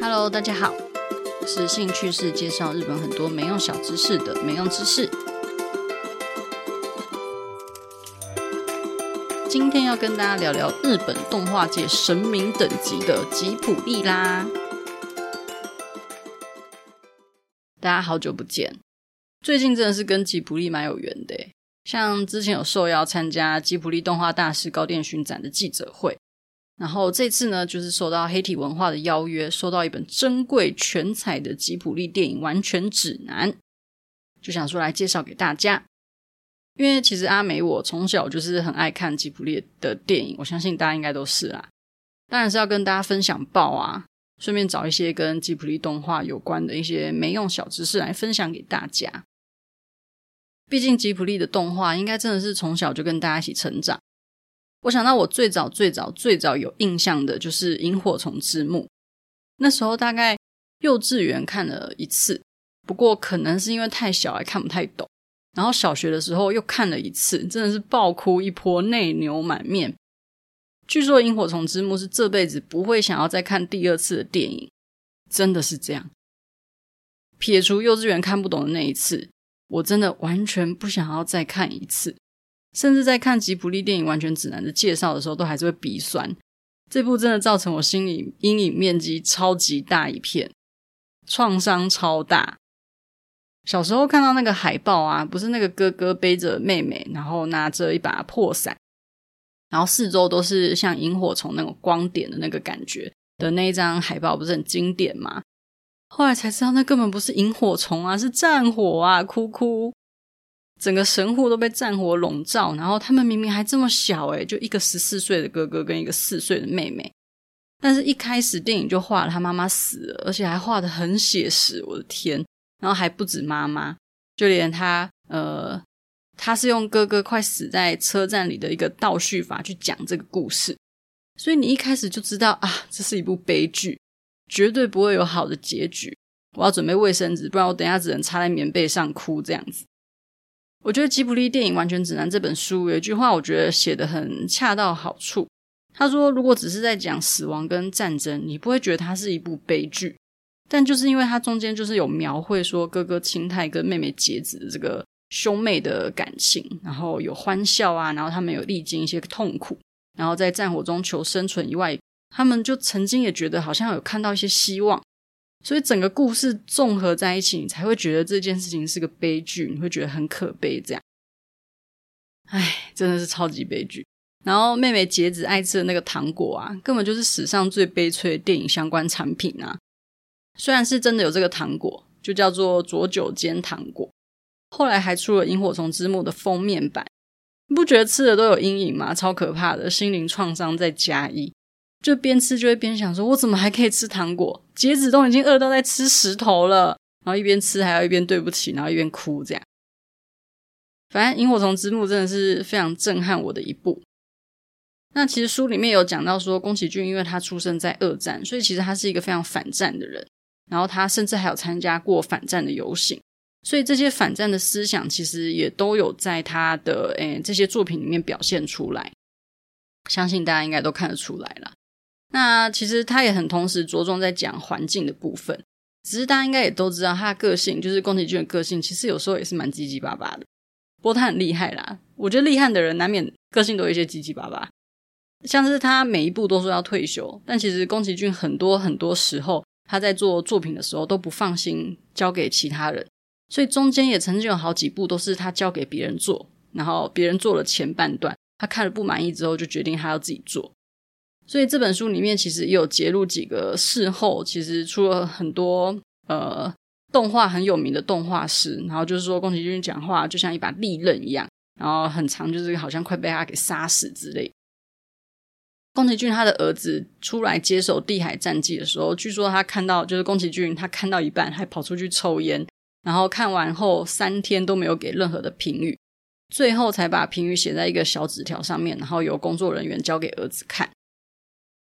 Hello，大家好，是兴趣是介绍日本很多没用小知识的没用知识。今天要跟大家聊聊日本动画界神明等级的吉普力啦。大家好久不见，最近真的是跟吉普力蛮有缘的，像之前有受邀参加吉普力动画大师高电勋展的记者会。然后这次呢，就是受到黑体文化的邀约，收到一本珍贵全彩的吉卜力电影完全指南，就想说来介绍给大家。因为其实阿美我从小就是很爱看吉卜力的电影，我相信大家应该都是啦。当然是要跟大家分享报啊，顺便找一些跟吉卜力动画有关的一些没用小知识来分享给大家。毕竟吉卜力的动画应该真的是从小就跟大家一起成长。我想到我最早最早最早有印象的就是《萤火虫之墓》，那时候大概幼稚园看了一次，不过可能是因为太小还看不太懂。然后小学的时候又看了一次，真的是爆哭一波，泪流满面。据说《萤火虫之墓》是这辈子不会想要再看第二次的电影，真的是这样。撇除幼稚园看不懂的那一次，我真的完全不想要再看一次。甚至在看吉卜力电影完全指南的介绍的时候，都还是会鼻酸。这部真的造成我心里阴影面积超级大一片，创伤超大。小时候看到那个海报啊，不是那个哥哥背着妹妹，然后拿着一把破伞，然后四周都是像萤火虫那种光点的那个感觉的那一张海报，不是很经典吗？后来才知道那根本不是萤火虫啊，是战火啊！哭哭。整个神户都被战火笼罩，然后他们明明还这么小，诶，就一个十四岁的哥哥跟一个四岁的妹妹，但是一开始电影就画了他妈妈死了，而且还画的很写实，我的天！然后还不止妈妈，就连他，呃，他是用哥哥快死在车站里的一个倒叙法去讲这个故事，所以你一开始就知道啊，这是一部悲剧，绝对不会有好的结局。我要准备卫生纸，不然我等一下只能插在棉被上哭这样子。我觉得《吉卜力电影完全指南》这本书有一句话，我觉得写得很恰到好处。他说：“如果只是在讲死亡跟战争，你不会觉得它是一部悲剧。但就是因为它中间就是有描绘说哥哥清太跟妹妹节子的这个兄妹的感情，然后有欢笑啊，然后他们有历经一些痛苦，然后在战火中求生存以外，他们就曾经也觉得好像有看到一些希望。”所以整个故事综合在一起，你才会觉得这件事情是个悲剧，你会觉得很可悲。这样，唉，真的是超级悲剧。然后妹妹节子爱吃的那个糖果啊，根本就是史上最悲催的电影相关产品啊。虽然是真的有这个糖果，就叫做佐久间糖果，后来还出了《萤火虫之墓》的封面版，你不觉得吃的都有阴影吗？超可怕的，心灵创伤再加一。就边吃就会边想说，我怎么还可以吃糖果？节子都已经饿到在吃石头了，然后一边吃还要一边对不起，然后一边哭，这样。反正《萤火虫之墓》真的是非常震撼我的一部。那其实书里面有讲到说，宫崎骏因为他出生在二战，所以其实他是一个非常反战的人。然后他甚至还有参加过反战的游行，所以这些反战的思想其实也都有在他的诶这些作品里面表现出来。相信大家应该都看得出来了。那其实他也很同时着重在讲环境的部分，只是大家应该也都知道，他的个性就是宫崎骏的个性，其实有时候也是蛮叽叽巴巴的。不过他很厉害啦，我觉得厉害的人难免个性都有一些叽叽巴巴。像是他每一部都说要退休，但其实宫崎骏很多很多时候他在做作品的时候都不放心交给其他人，所以中间也曾经有好几部都是他交给别人做，然后别人做了前半段，他看了不满意之后就决定他要自己做。所以这本书里面其实也有揭露几个事后，其实出了很多呃动画很有名的动画师，然后就是说宫崎骏讲话就像一把利刃一样，然后很长，就是好像快被他给杀死之类。宫崎骏他的儿子出来接手《地海战记》的时候，据说他看到就是宫崎骏他看到一半还跑出去抽烟，然后看完后三天都没有给任何的评语，最后才把评语写在一个小纸条上面，然后由工作人员交给儿子看。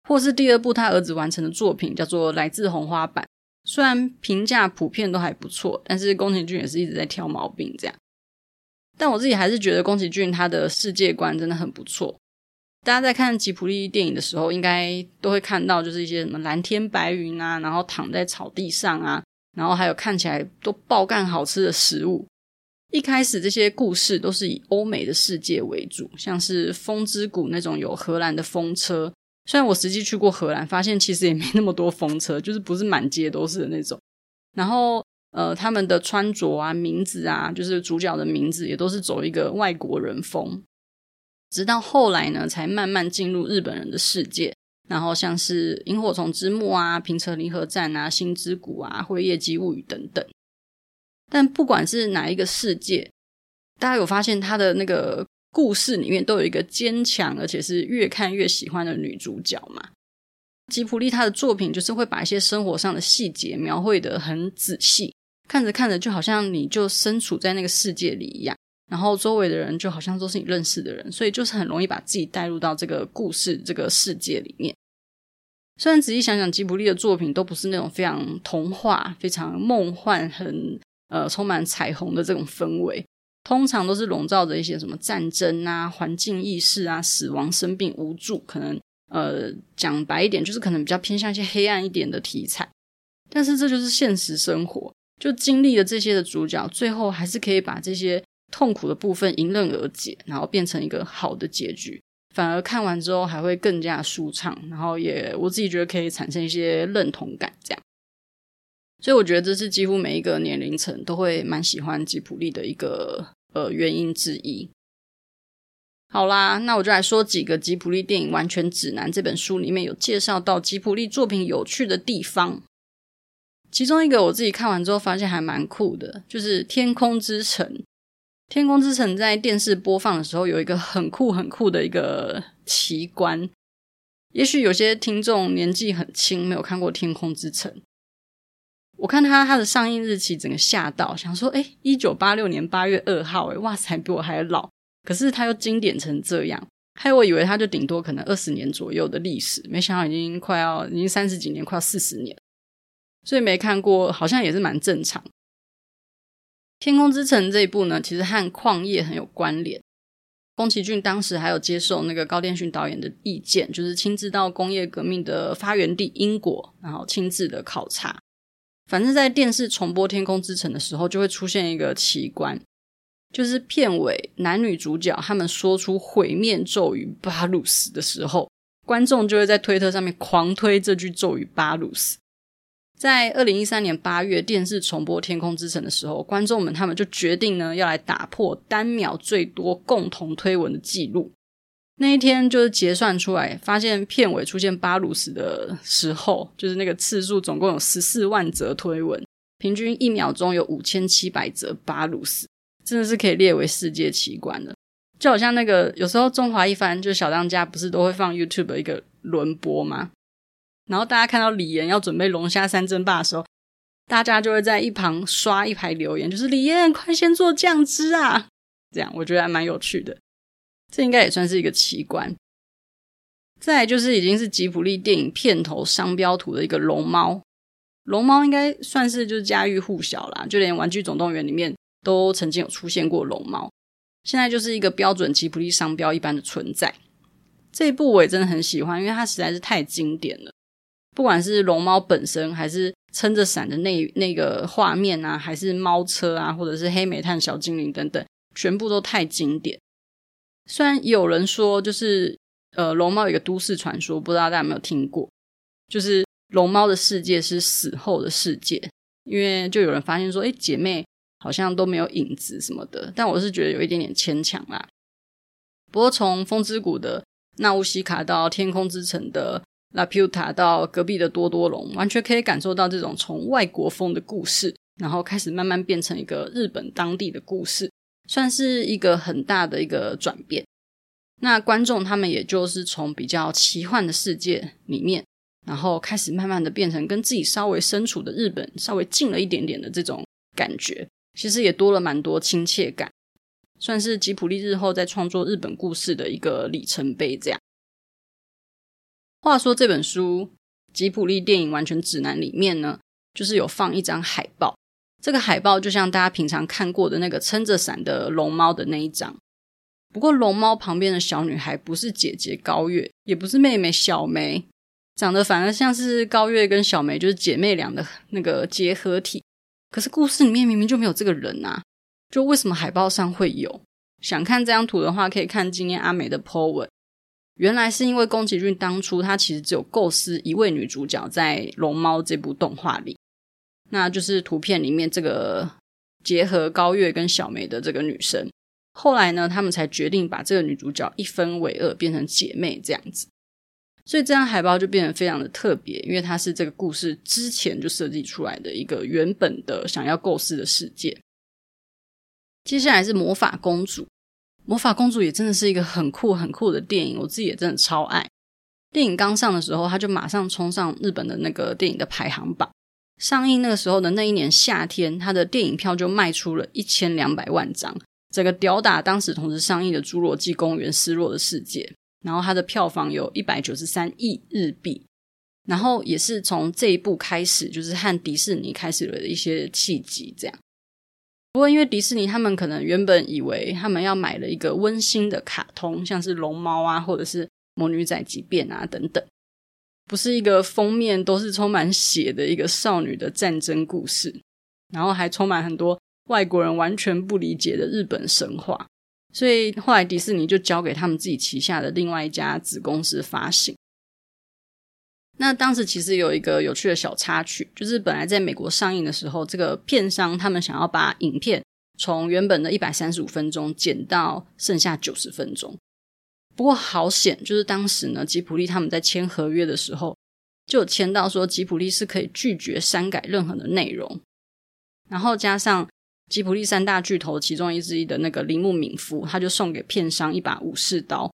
或是第二部他儿子完成的作品叫做《来自红花坂》，虽然评价普遍都还不错，但是宫崎骏也是一直在挑毛病这样。但我自己还是觉得宫崎骏他的世界观真的很不错。大家在看吉卜力电影的时候，应该都会看到，就是一些什么蓝天白云啊，然后躺在草地上啊，然后还有看起来都爆干好吃的食物。一开始这些故事都是以欧美的世界为主，像是《风之谷》那种有荷兰的风车。虽然我实际去过荷兰，发现其实也没那么多风车，就是不是满街都是的那种。然后呃，他们的穿着啊、名字啊，就是主角的名字也都是走一个外国人风。直到后来呢，才慢慢进入日本人的世界。然后像是《萤火虫之墓》啊、《平成离合战》啊、《星之谷》啊、《辉夜姬物语》等等。但不管是哪一个世界，大家有发现他的那个故事里面都有一个坚强而且是越看越喜欢的女主角嘛？吉普力他的作品就是会把一些生活上的细节描绘得很仔细，看着看着就好像你就身处在那个世界里一样。然后周围的人就好像都是你认识的人，所以就是很容易把自己带入到这个故事、这个世界里面。虽然仔细想想，吉卜力的作品都不是那种非常童话、非常梦幻、很呃充满彩虹的这种氛围，通常都是笼罩着一些什么战争啊、环境意识啊、死亡、生病、无助，可能呃讲白一点，就是可能比较偏向一些黑暗一点的题材。但是这就是现实生活，就经历了这些的主角，最后还是可以把这些。痛苦的部分迎刃而解，然后变成一个好的结局，反而看完之后还会更加舒畅，然后也我自己觉得可以产生一些认同感，这样。所以我觉得这是几乎每一个年龄层都会蛮喜欢吉普力的一个呃原因之一。好啦，那我就来说几个《吉普力电影完全指南》这本书里面有介绍到吉普力作品有趣的地方。其中一个我自己看完之后发现还蛮酷的，就是《天空之城》。《天空之城》在电视播放的时候，有一个很酷很酷的一个奇观。也许有些听众年纪很轻，没有看过《天空之城》。我看他他的上映日期，整个吓到，想说：诶，一九八六年八月二号，诶，哇塞，比我还老。可是他又经典成这样，害我以为他就顶多可能二十年左右的历史，没想到已经快要已经三十几年，快要四十年。所以没看过，好像也是蛮正常。《天空之城》这一部呢，其实和矿业很有关联。宫崎骏当时还有接受那个高电勋导演的意见，就是亲自到工业革命的发源地英国，然后亲自的考察。反正，在电视重播《天空之城》的时候，就会出现一个奇观，就是片尾男女主角他们说出毁灭咒语“巴鲁斯”的时候，观众就会在推特上面狂推这句咒语“巴鲁斯”。在二零一三年八月电视重播《天空之城》的时候，观众们他们就决定呢，要来打破单秒最多共同推文的记录。那一天就是结算出来，发现片尾出现巴鲁斯的时候，就是那个次数总共有十四万则推文，平均一秒钟有五千七百则巴鲁斯，真的是可以列为世界奇观的。就好像那个有时候中华一番就是小当家不是都会放 YouTube 的一个轮播吗？然后大家看到李岩要准备龙虾三争霸的时候，大家就会在一旁刷一排留言，就是李岩快先做酱汁啊！这样我觉得还蛮有趣的，这应该也算是一个奇观。再来就是已经是吉普力电影片头商标图的一个龙猫，龙猫应该算是就是家喻户晓啦，就连《玩具总动员》里面都曾经有出现过龙猫，现在就是一个标准吉普力商标一般的存在。这一部我也真的很喜欢，因为它实在是太经典了。不管是龙猫本身，还是撑着伞的那那个画面啊，还是猫车啊，或者是黑煤炭小精灵等等，全部都太经典。虽然有人说，就是呃，龙猫有一个都市传说，不知道大家有没有听过，就是龙猫的世界是死后的世界，因为就有人发现说，诶，姐妹好像都没有影子什么的。但我是觉得有一点点牵强啦。不过从风之谷的纳乌西卡到天空之城的。拉皮乌塔到隔壁的多多龙，完全可以感受到这种从外国风的故事，然后开始慢慢变成一个日本当地的故事，算是一个很大的一个转变。那观众他们也就是从比较奇幻的世界里面，然后开始慢慢的变成跟自己稍微身处的日本稍微近了一点点的这种感觉，其实也多了蛮多亲切感，算是吉卜力日后在创作日本故事的一个里程碑，这样。话说这本书《吉卜力电影完全指南》里面呢，就是有放一张海报。这个海报就像大家平常看过的那个撑着伞的龙猫的那一张。不过龙猫旁边的小女孩不是姐姐高月，也不是妹妹小梅，长得反而像是高月跟小梅就是姐妹俩的那个结合体。可是故事里面明明就没有这个人啊，就为什么海报上会有？想看这张图的话，可以看今天阿梅的 po 文。原来是因为宫崎骏当初他其实只有构思一位女主角在《龙猫》这部动画里，那就是图片里面这个结合高月跟小梅的这个女生。后来呢，他们才决定把这个女主角一分为二，变成姐妹这样子。所以这张海报就变得非常的特别，因为它是这个故事之前就设计出来的一个原本的想要构思的世界。接下来是魔法公主。魔法公主也真的是一个很酷很酷的电影，我自己也真的超爱。电影刚上的时候，它就马上冲上日本的那个电影的排行榜。上映那个时候的那一年夏天，它的电影票就卖出了一千两百万张，整个吊打当时同时上映的《侏罗纪公园：失落的世界》，然后它的票房有一百九十三亿日币，然后也是从这一部开始，就是和迪士尼开始了一些契机，这样。不过，因为迪士尼他们可能原本以为他们要买了一个温馨的卡通，像是龙猫啊，或者是魔女宅急便啊等等，不是一个封面都是充满血的一个少女的战争故事，然后还充满很多外国人完全不理解的日本神话，所以后来迪士尼就交给他们自己旗下的另外一家子公司发行。那当时其实有一个有趣的小插曲，就是本来在美国上映的时候，这个片商他们想要把影片从原本的一百三十五分钟剪到剩下九十分钟。不过好险，就是当时呢，吉普力他们在签合约的时候，就签到说吉普力是可以拒绝删改任何的内容。然后加上吉普力三大巨头其中一之一的那个铃木敏夫，他就送给片商一把武士刀。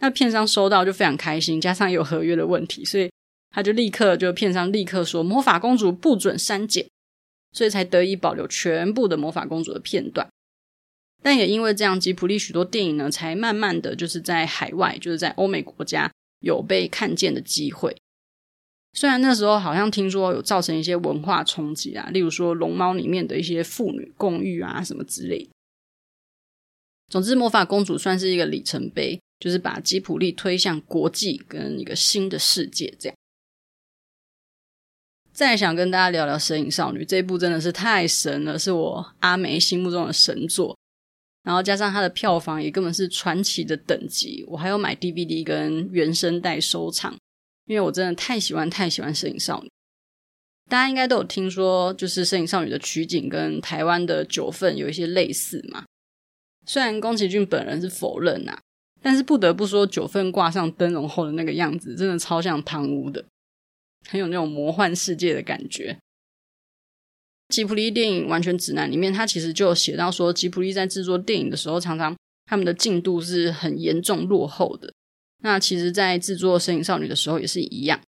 那片商收到就非常开心，加上有合约的问题，所以。他就立刻就片商立刻说魔法公主不准删减，所以才得以保留全部的魔法公主的片段。但也因为这样，吉普力许多电影呢，才慢慢的就是在海外，就是在欧美国家有被看见的机会。虽然那时候好像听说有造成一些文化冲击啊，例如说龙猫里面的一些妇女共浴啊什么之类。总之，魔法公主算是一个里程碑，就是把吉普力推向国际跟一个新的世界这样。再想跟大家聊聊《神隐少女》这一部，真的是太神了，是我阿梅心目中的神作。然后加上它的票房也根本是传奇的等级，我还有买 DVD 跟原声带收藏，因为我真的太喜欢太喜欢《摄影少女》。大家应该都有听说，就是《摄影少女》的取景跟台湾的九份有一些类似嘛。虽然宫崎骏本人是否认、啊，但是不得不说，九份挂上灯笼后的那个样子，真的超像汤屋的。很有那种魔幻世界的感觉。吉卜力电影完全指南里面，它其实就有写到说，吉卜力在制作电影的时候，常常他们的进度是很严重落后的。那其实，在制作《身影少女》的时候也是一样，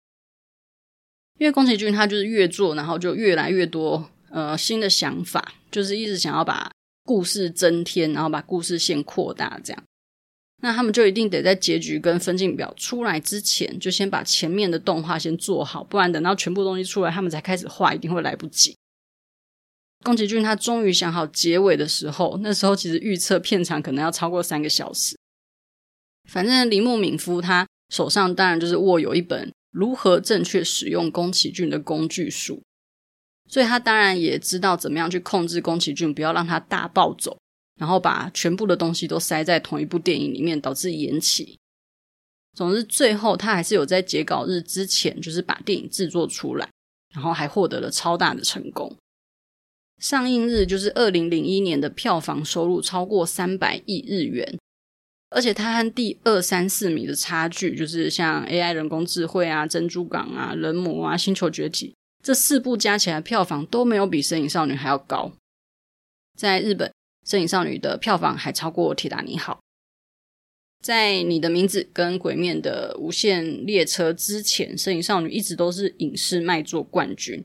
因为宫崎骏他就是越做，然后就越来越多呃新的想法，就是一直想要把故事增添，然后把故事线扩大这样。那他们就一定得在结局跟分镜表出来之前，就先把前面的动画先做好，不然等到全部东西出来，他们才开始画，一定会来不及。宫崎骏他终于想好结尾的时候，那时候其实预测片长可能要超过三个小时。反正铃木敏夫他手上当然就是握有一本如何正确使用宫崎骏的工具书，所以他当然也知道怎么样去控制宫崎骏，不要让他大暴走。然后把全部的东西都塞在同一部电影里面，导致延期。总之，最后他还是有在截稿日之前，就是把电影制作出来，然后还获得了超大的成功。上映日就是二零零一年的票房收入超过三百亿日元，而且它和第二三四名的差距，就是像 AI 人工智慧啊、珍珠港啊、人魔啊、星球崛起这四部加起来票房都没有比《神影少女》还要高，在日本。《神影少女》的票房还超过《铁达尼号》。在《你的名字》跟《鬼面的无限列车》之前，《神影少女》一直都是影视卖座冠军，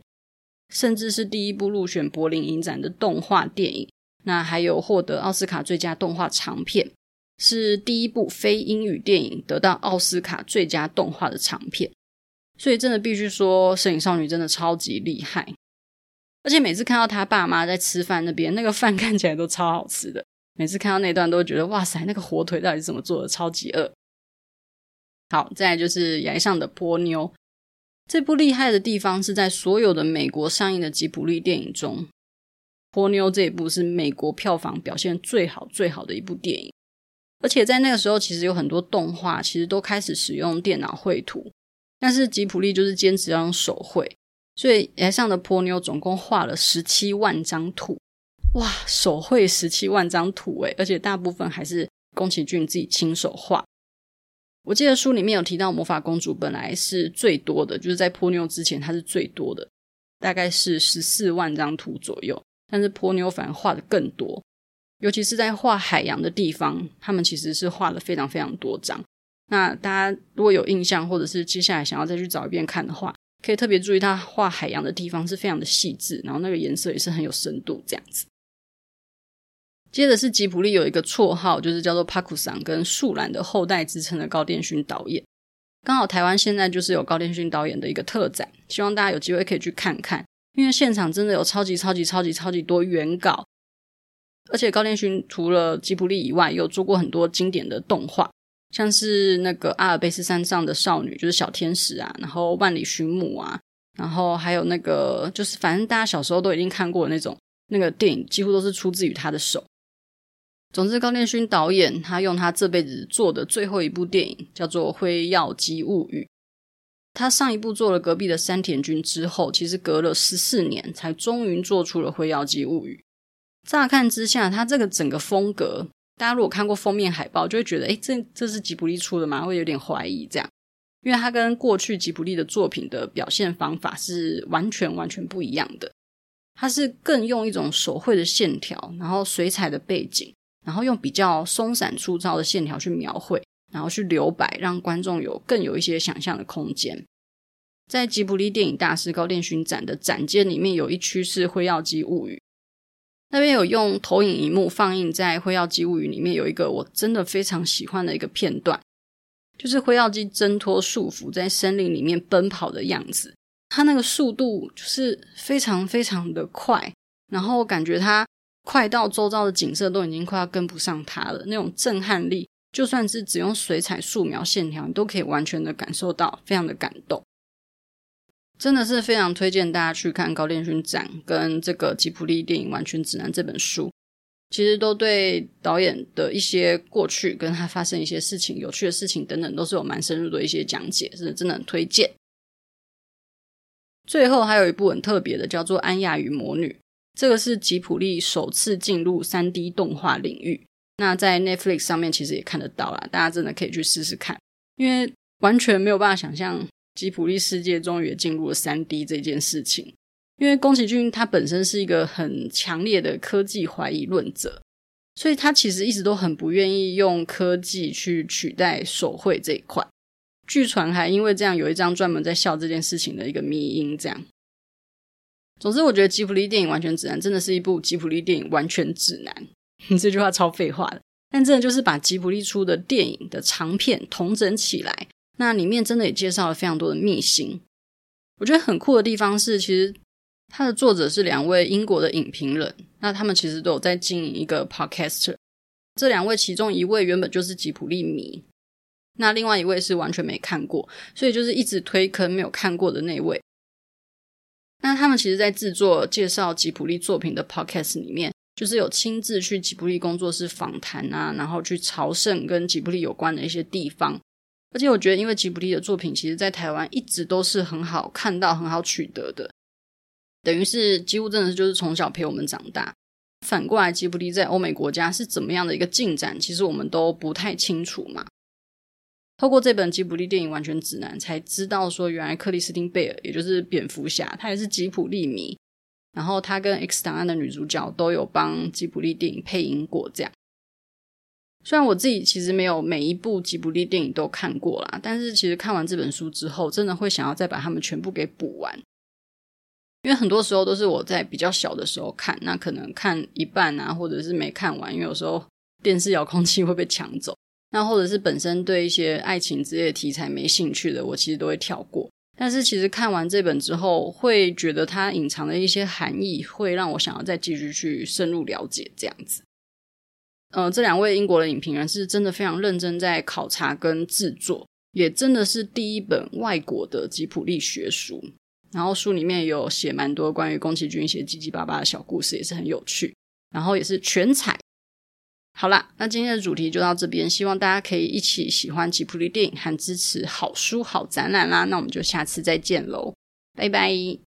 甚至是第一部入选柏林影展的动画电影。那还有获得奥斯卡最佳动画长片，是第一部非英语电影得到奥斯卡最佳动画的长片。所以，真的必须说，《摄影少女》真的超级厉害。而且每次看到他爸妈在吃饭那边，那个饭看起来都超好吃的，每次看到那段都会觉得哇塞，那个火腿到底是怎么做的？超级饿。好，再来就是崖上的波妞。这部厉害的地方是在所有的美国上映的吉卜力电影中，波妞这一部是美国票房表现最好最好的一部电影。而且在那个时候，其实有很多动画其实都开始使用电脑绘图，但是吉卜力就是坚持要用手绘，所以崖上的波妞总共画了十七万张图。哇，手绘十七万张图诶，而且大部分还是宫崎骏自己亲手画。我记得书里面有提到，魔法公主本来是最多的，就是在泼妞之前，它是最多的，大概是十四万张图左右。但是泼妞反而画的更多，尤其是在画海洋的地方，他们其实是画了非常非常多张。那大家如果有印象，或者是接下来想要再去找一遍看的话，可以特别注意，他画海洋的地方是非常的细致，然后那个颜色也是很有深度，这样子。接着是吉普力有一个绰号，就是叫做帕库桑，跟树懒的后代之称的高电勋导演。刚好台湾现在就是有高畑勋导演的一个特展，希望大家有机会可以去看看，因为现场真的有超级超级超级超级多原稿，而且高畑勋除了吉普力以外，有做过很多经典的动画，像是那个阿尔卑斯山上的少女，就是小天使啊，然后万里寻母啊，然后还有那个就是反正大家小时候都已经看过的那种那个电影，几乎都是出自于他的手。总之，高畑勋导演他用他这辈子做的最后一部电影叫做《辉耀姬物语》。他上一部做了隔壁的山田君之后，其实隔了十四年才终于做出了《辉耀姬物语》。乍看之下，他这个整个风格，大家如果看过封面海报，就会觉得，诶，这这是吉卜力出的吗？会有点怀疑这样，因为他跟过去吉卜力的作品的表现方法是完全完全不一样的。他是更用一种手绘的线条，然后水彩的背景。然后用比较松散粗糙的线条去描绘，然后去留白，让观众有更有一些想象的空间。在吉卜力电影大师高电勋展的展间里面，有一区是《辉耀姬物语》，那边有用投影萤幕放映在《辉耀姬物语》里面有一个我真的非常喜欢的一个片段，就是辉耀姬挣脱束缚在森林里面奔跑的样子。它那个速度就是非常非常的快，然后感觉它。快到周遭的景色都已经快要跟不上它了，那种震撼力，就算是只用水彩素描线条，你都可以完全的感受到，非常的感动。真的是非常推荐大家去看高畑勋展跟这个吉卜力电影完全指南这本书，其实都对导演的一些过去跟他发生一些事情、有趣的事情等等，都是有蛮深入的一些讲解，是真的很推荐。最后还有一部很特别的，叫做《安雅与魔女》。这个是吉普力首次进入三 D 动画领域，那在 Netflix 上面其实也看得到啦，大家真的可以去试试看，因为完全没有办法想象吉普力世界终于也进入了三 D 这件事情。因为宫崎骏他本身是一个很强烈的科技怀疑论者，所以他其实一直都很不愿意用科技去取代手绘这一块。据传还因为这样有一张专门在笑这件事情的一个迷因，这样。总之，我觉得吉卜力电影完全指南真的是一部吉卜力电影完全指南。这句话超废话的，但真的就是把吉卜力出的电影的长片统整起来。那里面真的也介绍了非常多的秘辛。我觉得很酷的地方是，其实它的作者是两位英国的影评人，那他们其实都有在经营一个 podcaster。这两位其中一位原本就是吉卜力迷，那另外一位是完全没看过，所以就是一直推坑没有看过的那位。那他们其实，在制作介绍吉卜力作品的 podcast 里面，就是有亲自去吉卜力工作室访谈啊，然后去朝圣跟吉卜力有关的一些地方。而且我觉得，因为吉卜力的作品，其实在台湾一直都是很好看到、很好取得的，等于是几乎真的是就是从小陪我们长大。反过来，吉卜力在欧美国家是怎么样的一个进展，其实我们都不太清楚嘛。透过这本吉卜力电影完全指南，才知道说原来克里斯汀贝尔，也就是蝙蝠侠，他也是吉卜力迷。然后他跟《X 档案》的女主角都有帮吉卜力电影配音过。这样，虽然我自己其实没有每一部吉卜力电影都看过啦，但是其实看完这本书之后，真的会想要再把它们全部给补完。因为很多时候都是我在比较小的时候看，那可能看一半啊，或者是没看完，因为有时候电视遥控器会被抢走。那或者是本身对一些爱情之类的题材没兴趣的，我其实都会跳过。但是其实看完这本之后，会觉得它隐藏的一些含义，会让我想要再继续去深入了解这样子。呃，这两位英国的影评人是真的非常认真在考察跟制作，也真的是第一本外国的吉普力学书。然后书里面有写蛮多关于宫崎骏一些七七八八的小故事，也是很有趣。然后也是全彩。好啦，那今天的主题就到这边，希望大家可以一起喜欢吉普力电影和支持好书好展览啦。那我们就下次再见喽，拜拜。